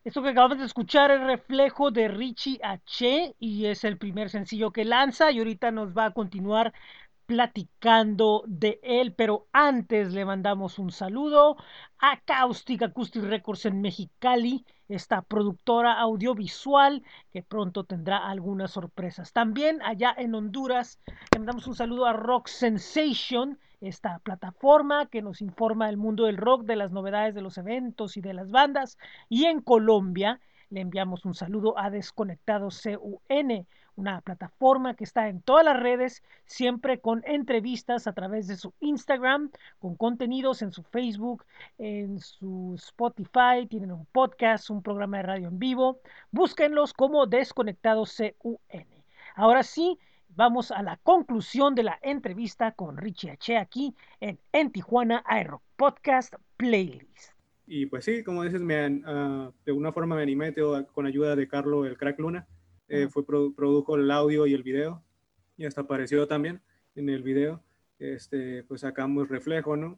Esto que acabamos de escuchar es reflejo de Richie H y es el primer sencillo que lanza y ahorita nos va a continuar platicando de él, pero antes le mandamos un saludo a Caustic Acoustic Records en Mexicali, esta productora audiovisual que pronto tendrá algunas sorpresas. También allá en Honduras le mandamos un saludo a Rock Sensation, esta plataforma que nos informa del mundo del rock, de las novedades de los eventos y de las bandas. Y en Colombia le enviamos un saludo a Desconectado CUN, una plataforma que está en todas las redes, siempre con entrevistas a través de su Instagram, con contenidos en su Facebook, en su Spotify, tienen un podcast, un programa de radio en vivo. Búsquenlos como Desconectado CUN. Ahora sí, vamos a la conclusión de la entrevista con Richie H. aquí en, en Tijuana Aero Podcast Playlist. Y pues sí, como dices, me, ah, de alguna forma me animé teo, con ayuda de Carlos, el crack Luna. Eh, fue produ- produjo el audio y el video y hasta apareció también en el video. Este, pues sacamos reflejo, ¿no?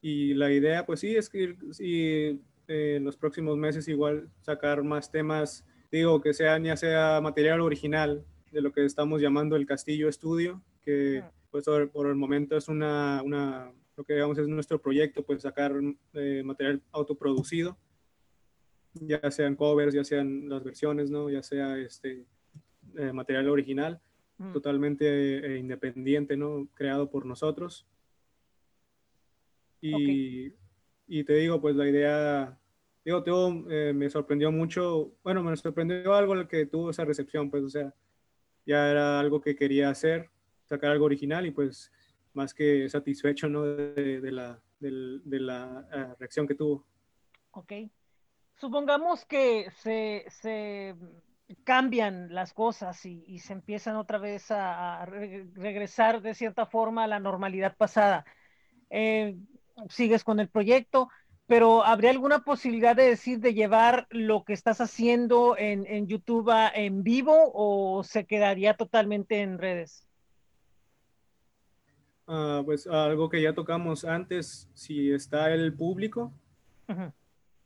Y la idea, pues sí, es que sí, eh, en los próximos meses igual sacar más temas, digo, que sean ya sea material original de lo que estamos llamando el Castillo Estudio, que pues por, el momento es una, una, lo que digamos es nuestro proyecto, pues sacar eh, material autoproducido, ya sean covers, ya sean las versiones, ¿no? Ya sea este eh, material original, Mm. totalmente eh, independiente, ¿no? Creado por nosotros. Y, y te digo, pues la idea, digo, todo, eh, me sorprendió mucho, bueno, me sorprendió algo el que tuvo esa recepción, pues, o sea, ya era algo que quería hacer, sacar algo original y pues más que satisfecho, ¿no? De, la, de la eh, reacción que tuvo. Ok. Supongamos que se, se cambian las cosas y, se empiezan otra vez a, a re- regresar de cierta forma a la normalidad pasada. Eh, sigues con el proyecto, pero ¿habría alguna posibilidad de decir de llevar lo que estás haciendo en, en YouTube a- en vivo o se quedaría totalmente en redes? ah, pues algo que ya tocamos antes, si está el público,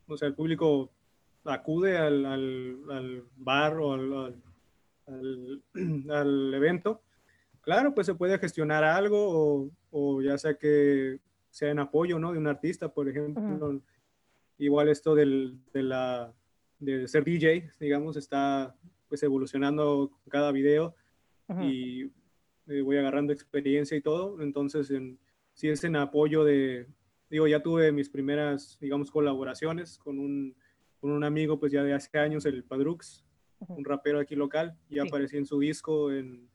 o sea, el público acude al, al- al bar o al, al- al- [CLEARS THROAT] al evento, claro, pues se puede gestionar algo o, o ya sea que sea en apoyo, ¿no? De un artista, por ejemplo. Igual esto del, de, la, de ser DJ, digamos, está pues evolucionando cada video ujú. y eh, voy agarrando experiencia y todo. Entonces, en, si es en apoyo de, digo, ya tuve mis primeras, digamos, colaboraciones con un, con un amigo, pues ya de hace años, el Padrux, Ujú. un rapero aquí local, y Sí. aparecí en su disco en,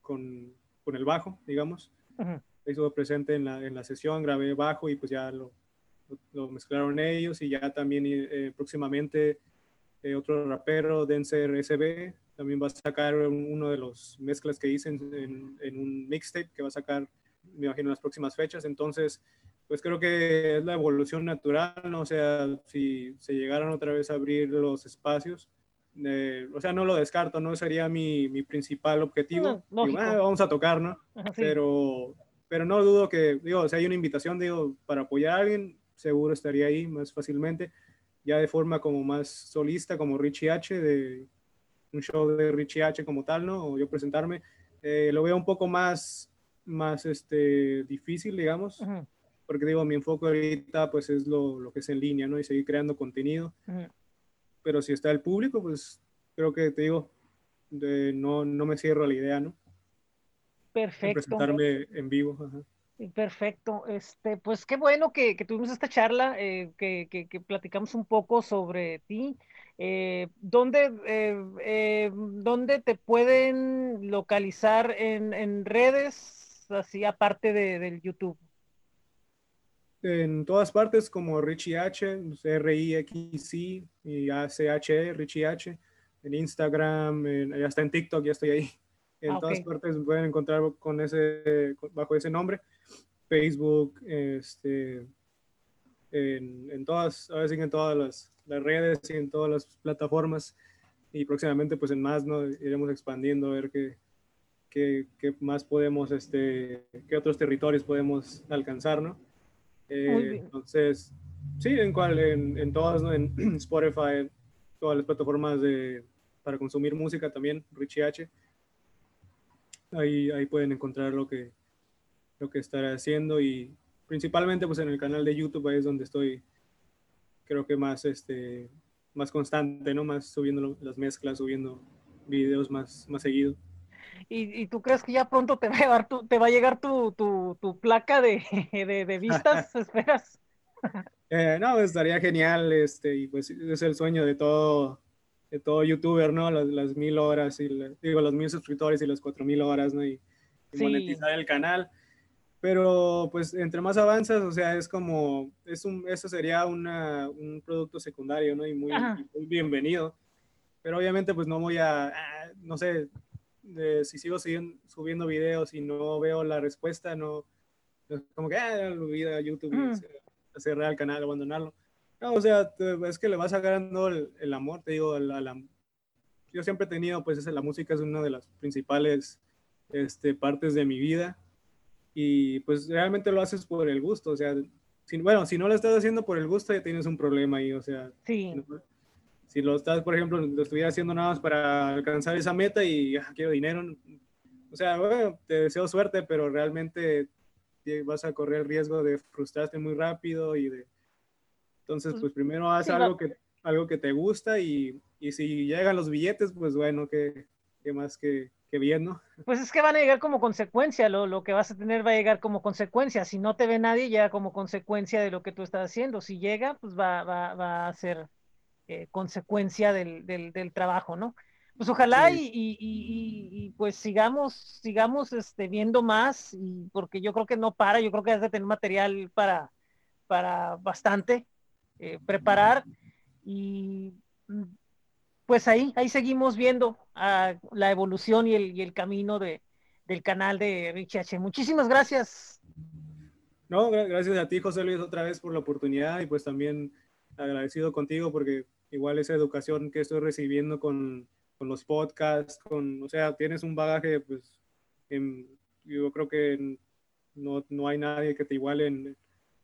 con, con el bajo, digamos. Ujú. Estuve presente en la, en la sesión, grabé bajo y pues ya lo, lo, mezclaron ellos y ya también eh, próximamente eh, otro rapero, Denser SB, también va a sacar un- uno de los mezclas que hice en, en- en un mixtape que va a sacar, me imagino, en las próximas fechas. Entonces, pues creo que es la evolución natural, ¿no? O sea, si se llegaran otra vez a abrir los espacios, eh, o sea, no lo descarto, no sería mi, mi principal objetivo. No, Digo, lógico. "Ah, vamos a tocar, ¿no? Ajá, sí. pero, pero no dudo que, digo, si hay una invitación, digo, para apoyar a alguien, seguro estaría ahí más fácilmente, ya de forma como más solista, como Richie H, de un show de Richie H como tal, ¿no? O yo presentarme, eh, lo veo un poco más, más este, difícil, digamos, porque digo, mi enfoque ahorita pues es lo, lo que es en línea, ¿no? Y seguir creando contenido, pero si está el público, pues creo que te digo, de- no, no me cierro a la idea, ¿no? Perfecto. presentarme en vivo. ajá. Sí, Perfecto. Este, pues qué bueno que, que tuvimos esta charla, eh, que, que- que platicamos un poco sobre ti. Eh, ¿dónde, eh, eh, dónde te pueden localizar en, en redes, así aparte de, del YouTube? en todas partes como Richie H, R-I-X-I y A-C-H-E, Richie H, en Instagram, en, ya está en TikTok, ya estoy ahí. En Ah, todas ok. partes pueden encontrar con ese, bajo ese nombre. Facebook, este, en, en todas, ahora sí en todas las, las redes y en todas las plataformas. Y próximamente, pues en más, ¿no? Iremos expandiendo a ver qué, qué, qué más podemos, este, qué otros territorios podemos alcanzar, ¿no? Eh, entonces, sí, en, cual, en, en todas, ¿no? en [CLEARS THROAT] Spotify, todas las plataformas de, para consumir música también, Richie H. Ahí, ahí pueden encontrar lo que, lo que estaré haciendo y principalmente pues en el canal de YouTube ahí es donde estoy, creo que más, este, más constante, ¿no? Más subiendo las mezclas, subiendo videos más, más seguido. ¿Y, y tú crees que ya pronto te va a llegar tu, te va a llegar tu, tu, tu placa de, de, de vistas? [LAUGHS] ¿Esperas? Eh, no, estaría genial, este, y pues es el sueño de todo, de todo youtuber, ¿no? Las, las mil horas, y la- digo, los mil suscriptores y las cuatro mil horas, ¿no? Y, y Sí. monetizar el canal. Pero pues entre más avanzas, o sea, es como, es un, eso sería una, un producto secundario, ¿no? Y muy, y muy bienvenido. Pero obviamente pues no voy a, ah, no sé, de- si sigo siguiendo- subiendo videos y no veo la respuesta, no, es como que, ah, olvida YouTube Mm. cerrar el canal, abandonarlo. No, o sea, es que le vas agarrando el, el amor, te digo, la, la- yo siempre he tenido, pues, la música es una de las principales este, partes de mi vida y pues realmente lo haces por el gusto, o sea, si, bueno, si no lo estás haciendo por el gusto ya tienes un problema ahí, o sea, Sí. ¿no? si lo estás, por ejemplo, lo estuviera haciendo nada más para alcanzar esa meta y ah, quiero dinero, o sea, bueno, te deseo suerte, pero realmente te vas a correr el riesgo de frustrarte muy rápido y de... Entonces, Pues, pues primero haz sí, algo que, algo que te gusta y, y si llegan los billetes, pues bueno, que, que más que, que bien, ¿no? [LAUGHS] Pues es que van a llegar como consecuencia, lo, lo que vas a tener va a llegar como consecuencia. Si no te ve nadie, llega como consecuencia de lo que tú estás haciendo. Si llega, pues va, va, va a ser eh, consecuencia del, del, del trabajo, ¿no? Pues ojalá Sí. y- y, pues sigamos, sigamos este, viendo más, y porque yo creo que no para, yo creo que has de tener material para, para bastante eh, preparar y pues ahí, ahí seguimos viendo ah, la evolución y el, el camino de, del canal de Richie H. Muchísimas gracias. No, gra- gracias a ti, José Luis, otra vez por la oportunidad y pues también agradecido contigo porque igual esa educación que estoy recibiendo con, con los podcasts, con, o sea, tienes un bagaje pues yo creo que no, no hay nadie que te iguale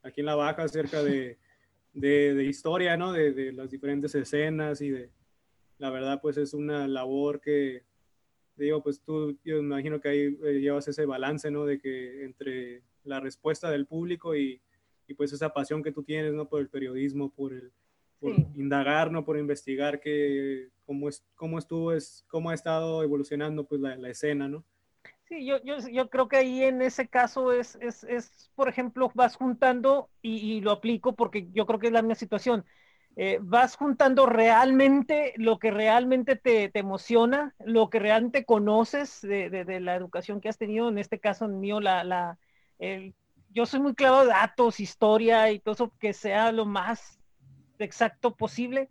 aquí en la baja acerca de, de, de historia, ¿no? De, de las diferentes escenas y de, la verdad, pues es una labor que, digo, pues tú, yo me imagino que ahí eh, llevas ese balance, ¿no? De que entre la respuesta del público y, y pues esa pasión que tú tienes, ¿no? Por el periodismo, por el por Sí. indagar, ¿no? Por investigar que, cómo, es, cómo estuvo, es, cómo ha estado evolucionando pues la, la escena, ¿no? Sí, yo, yo, yo creo que ahí en ese caso es, es, es por ejemplo, vas juntando y, y lo aplico porque yo creo que es la misma situación. Eh, vas juntando realmente lo que realmente te, te emociona, lo que realmente conoces de, de- de la educación que has tenido, en este caso en mío, la, la, el- yo soy muy clavado de datos, historia y todo eso, que sea lo más exacto posible.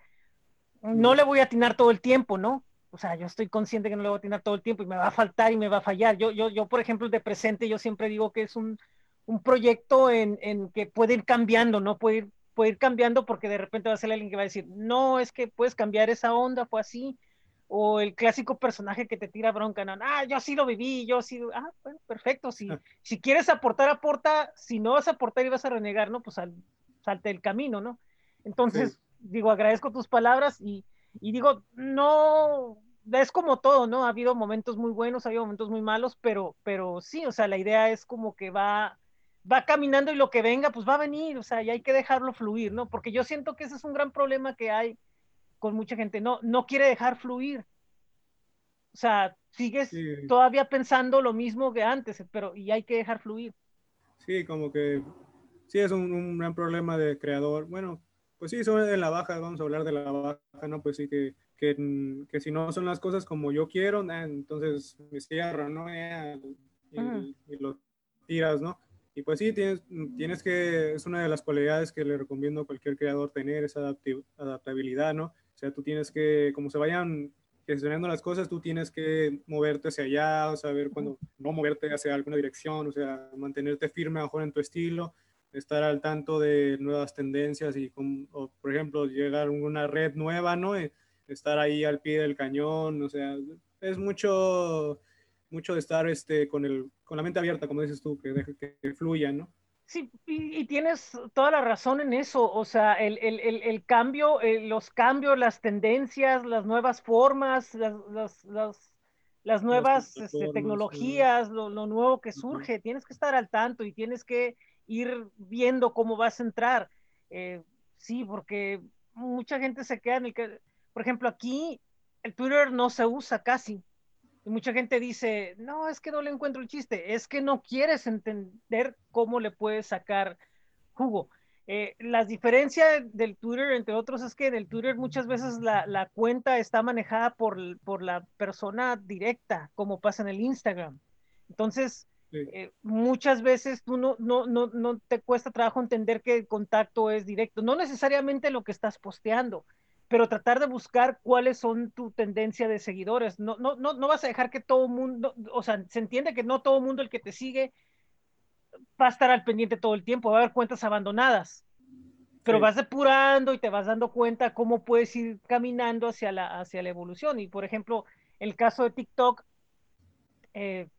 No le voy a atinar todo el tiempo, ¿no? O sea, yo estoy consciente que no le voy a atinar todo el tiempo y me va a faltar y me va a fallar. Yo, yo, yo por ejemplo, de presente, yo siempre digo que es un, un proyecto en, en que puede ir cambiando, ¿no? Puede ir, puede ir cambiando porque de repente va a ser alguien que va a decir, no, es que puedes cambiar esa onda, fue así. O el clásico personaje que te tira bronca, no, ah, yo sí lo viví, yo sí, ah, bueno, perfecto, si, si quieres aportar, aporta, si no vas a aportar y vas a renegar, ¿no? Pues sal, salte el camino, ¿no? Entonces, digo, agradezco tus palabras y, y digo, no, es como todo, ¿no? Ha habido momentos muy buenos, ha habido momentos muy malos, pero, pero sí, o sea, la idea es como que va, va caminando y lo que venga, pues va a venir, o sea, y hay que dejarlo fluir, ¿no? Porque yo siento que ese es un gran problema que hay con mucha gente, no, no quiere dejar fluir. O sea, sigues Sí. todavía pensando lo mismo que antes, pero y hay que dejar fluir. Sí, como que sí es un, un gran problema de creador. Bueno, pues sí, sobre la baja, vamos a hablar de la baja, ¿no? Pues sí, que, que, mm, que si no son las cosas como yo quiero, eh, entonces me cierro, ¿no? Eh, y, Ujú. y lo tiras, ¿no? Y pues sí, tienes, tienes que, es una de las cualidades que le recomiendo a cualquier creador tener, esa adaptabilidad, ¿no? O sea, tú tienes que, como se vayan gestionando las cosas, tú tienes que moverte hacia allá, o saber cuándo no moverte hacia alguna dirección, o sea, mantenerte firme mejor en tu estilo, estar al tanto de nuevas tendencias y, con- o, por ejemplo, llegar a una red nueva, ¿no? Y estar ahí al pie del cañón, o sea, es mucho, mucho de estar este, con, el, con la mente abierta, como dices tú, que deje que, que fluya, ¿no? Sí, y, y tienes toda la razón en eso. O sea, el, el, el, el cambio, eh, los cambios, las tendencias, las nuevas formas, las, las, las, las nuevas este, plataformas, tecnologías, lo, lo nuevo que surge, tienes que estar al tanto y tienes que ir viendo cómo vas a entrar. Eh, sí, porque mucha gente se queda en el que, por ejemplo, aquí el Twitter no se usa casi. Y mucha gente dice, no, es que no le encuentro el chiste, es que no quieres entender cómo le puedes sacar jugo. Eh, las diferencias del Twitter, entre otros, es que en el Twitter muchas veces la, la cuenta está manejada por, por, la persona directa, como pasa en el Instagram. Entonces, Sí. eh, muchas veces tú no, no, no, no te cuesta trabajo entender que el contacto es directo, no necesariamente lo que estás posteando, pero tratar de buscar cuáles son tu tendencia de seguidores. No, no, no, no vas a dejar que todo mundo, o sea, se entiende que no todo mundo el que te sigue va a estar al pendiente todo el tiempo, va a haber cuentas abandonadas, pero Sí. vas depurando y te vas dando cuenta cómo puedes ir caminando hacia la, hacia la evolución. Y por ejemplo, el caso de TikTok, eh,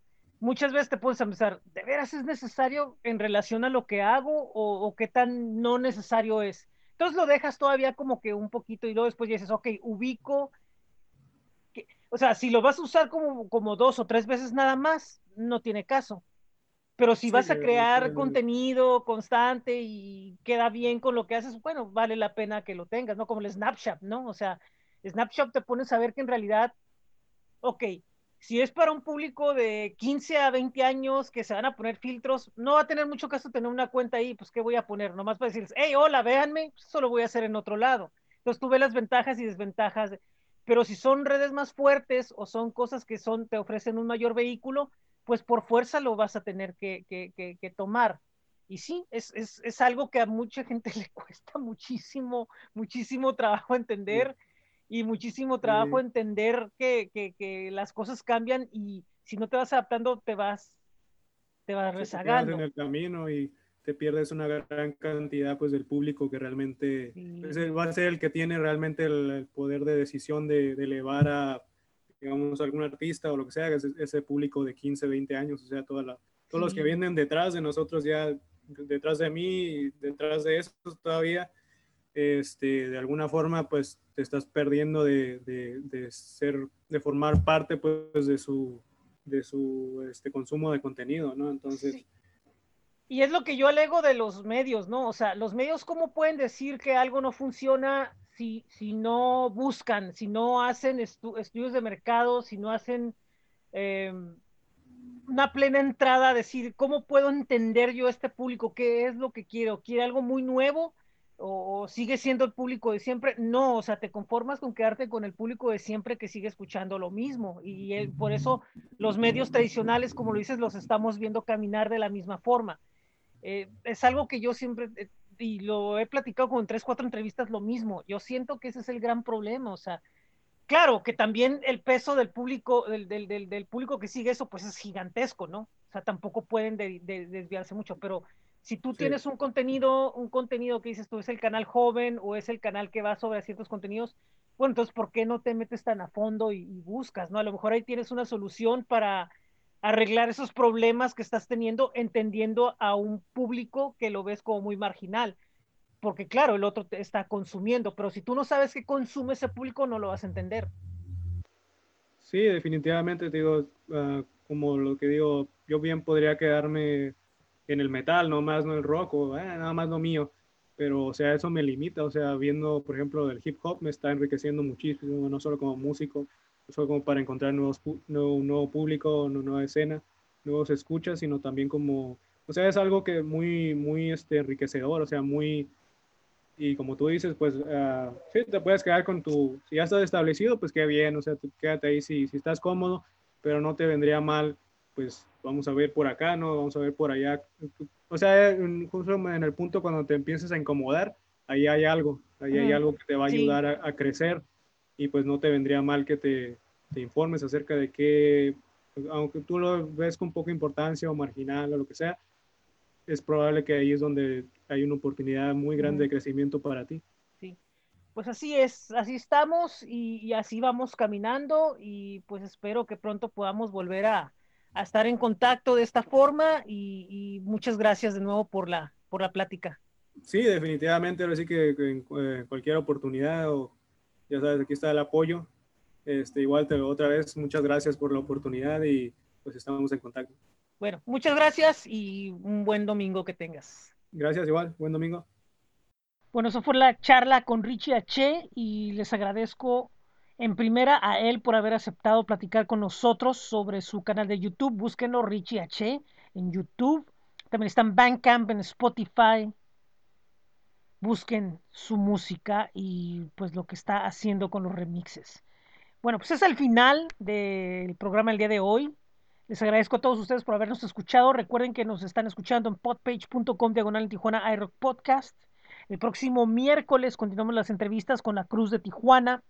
muchas veces te puedes pensar, ¿de veras es necesario en relación a lo que hago o, o qué tan no necesario es? Entonces lo dejas todavía como que un poquito y luego después dices, ok, ubico, que, o sea, si lo vas a usar como, como dos o tres veces nada más, no tiene caso. Pero si Sí, vas a crear contenido constante y queda bien con lo que haces, bueno, vale la pena que lo tengas, ¿no? Como el Snapchat, ¿no? O sea, Snapchat te pone a saber que en realidad, ok, si es para un público de 15 a 20 años que se van a poner filtros, no va a tener mucho caso tener una cuenta ahí, pues ¿qué voy a poner? Nomás para decirles, hey, hola, véanme, pues, eso lo voy a hacer en otro lado. Entonces tú ves las ventajas y desventajas, de- pero si son redes más fuertes o son cosas que son, te ofrecen un mayor vehículo, pues por fuerza lo vas a tener que, que, que, que tomar. Y sí, es, es, es, algo que a mucha gente [LAUGHS] le cuesta muchísimo, muchísimo trabajo entender y muchísimo trabajo Sí. entender que, que, que, las cosas cambian y si no te vas adaptando te vas, te vas Sí, te rezagando. quedas en el camino y te pierdes una gran cantidad pues del público que realmente Sí. pues, va a ser el que tiene realmente el, poder de decisión de, de elevar a digamos, algún artista o lo que sea, ese, ese público de 15, 20 años, o sea, toda la, todos los que Sí. vienen detrás de nosotros ya, detrás de mí, detrás de eso todavía, este, de alguna forma, pues estás perdiendo de, de, de ser, de formar parte, pues, de su, de su este, consumo de contenido, ¿no? Entonces. Y es lo que yo alego de los medios, ¿no? O sea, los medios, ¿cómo pueden decir que algo no funciona si, si no buscan, si no hacen estu- estudios de mercado, si no hacen eh, una plena entrada decir, ¿cómo puedo entender yo a este público? ¿Qué es lo que quiero? ¿Quiere algo muy nuevo? ¿O, o sigue siendo el público de siempre? No, o sea, te conformas con quedarte con el público de siempre que sigue escuchando lo mismo. Y eh, por eso los medios tradicionales, como lo dices, los estamos viendo caminar de la misma forma. Eh, es algo que yo siempre, eh, y lo he platicado con tres, cuatro entrevistas, lo mismo. Yo siento que ese es el gran problema. O sea, claro que también el peso del público, del, del, del, del público que sigue eso, pues es gigantesco, ¿no? O sea, tampoco pueden de, de, desviarse mucho, pero si tú Sí. tienes un contenido, un contenido que dices tú es el canal joven o es el canal que va sobre ciertos contenidos, bueno, entonces, ¿por qué no te metes tan a fondo y, y buscas, ¿no? A lo mejor ahí tienes una solución para arreglar esos problemas que estás teniendo, entendiendo a un público que lo ves como muy marginal. Porque claro, el otro te está consumiendo, pero si tú no sabes qué consume ese público, no lo vas a entender. Sí, definitivamente, te digo, ah, como lo que digo, yo bien podría quedarme en el metal, no más no el rock, o ah, nada más lo mío, pero o sea, eso me limita, o sea, viendo, por ejemplo, el hip hop me está enriqueciendo muchísimo, no solo como músico, solo como para encontrar nuevos, nuevo, un nuevo público, una nueva escena, nuevos escuchas, sino también como, o sea, es algo que muy, muy este, enriquecedor, o sea, muy, y como tú dices, pues ah, sí, te puedes quedar con tu, si ya estás establecido, pues qué bien, o sea, tú quédate ahí si, si estás cómodo, pero no te vendría mal, pues vamos a ver por acá, ¿no? Vamos a ver por allá. O sea, justo en el punto cuando te empiezas a incomodar, ahí hay algo, ahí hay algo que te va a sí. ayudar a, a crecer y pues no te vendría mal que te, te informes acerca de qué, aunque tú lo ves con poca importancia o marginal o lo que sea, es probable que ahí es donde hay una oportunidad muy grande de crecimiento para ti. Pues así es, así estamos y, y así vamos caminando y pues espero que pronto podamos volver a, a estar en contacto de esta forma y, y muchas gracias de nuevo por la, por la plática. Sí, definitivamente, ahora sí que, en eh, cualquier oportunidad o ya sabes, aquí está el apoyo. Este, igual te otra vez, muchas gracias por la oportunidad y pues estamos en contacto. Bueno, muchas gracias y un buen domingo que tengas. Gracias igual, buen domingo. Bueno, eso fue la charla con Richie H y les agradezco en primera a él por haber aceptado platicar con nosotros sobre su canal de YouTube. Búsquenlo Richie H en YouTube. También está en Bandcamp, en Spotify. Busquen su música y pues lo que está haciendo con los remixes. Bueno, pues es el final del programa el día de hoy. Les agradezco a todos ustedes por habernos escuchado. Recuerden que nos están escuchando en podpage.com diagonal en Tijuana iRock Podcast. El próximo miércoles continuamos las entrevistas con la Cruz de Tijuana.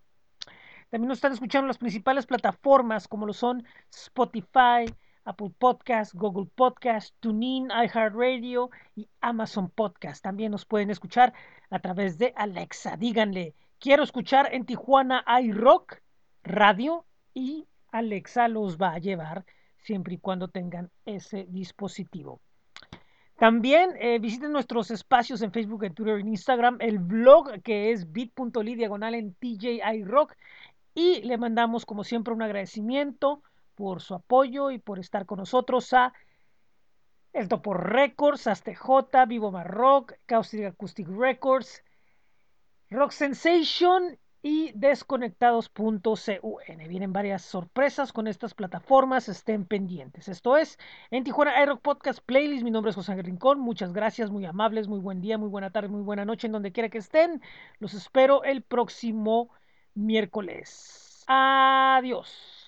También nos están escuchando las principales plataformas como lo son Spotify, Apple Podcast, Google Podcast, TuneIn, iHeartRadio y Amazon Podcast. También nos pueden escuchar a través de Alexa. Díganle, quiero escuchar en Tijuana iRock Radio y Alexa los va a llevar siempre y cuando tengan ese dispositivo. También eh, visiten nuestros espacios en Facebook, en Twitter, en Instagram, el blog que es bit.ly diagonal en TJI Rock y le mandamos como siempre un agradecimiento por su apoyo y por estar con nosotros a El Topo Records, ASTJ, Vivo Rock, Caustic Acoustic Records, Rock Sensation y desconectados.cun. Vienen varias sorpresas con estas plataformas, estén pendientes. Esto es en Tijuana iRock Podcast Playlist. Mi nombre es José Rincón. Muchas gracias, muy amables, muy buen día, muy buena tarde, muy buena noche, en donde quiera que estén. Los espero el próximo miércoles. Adiós.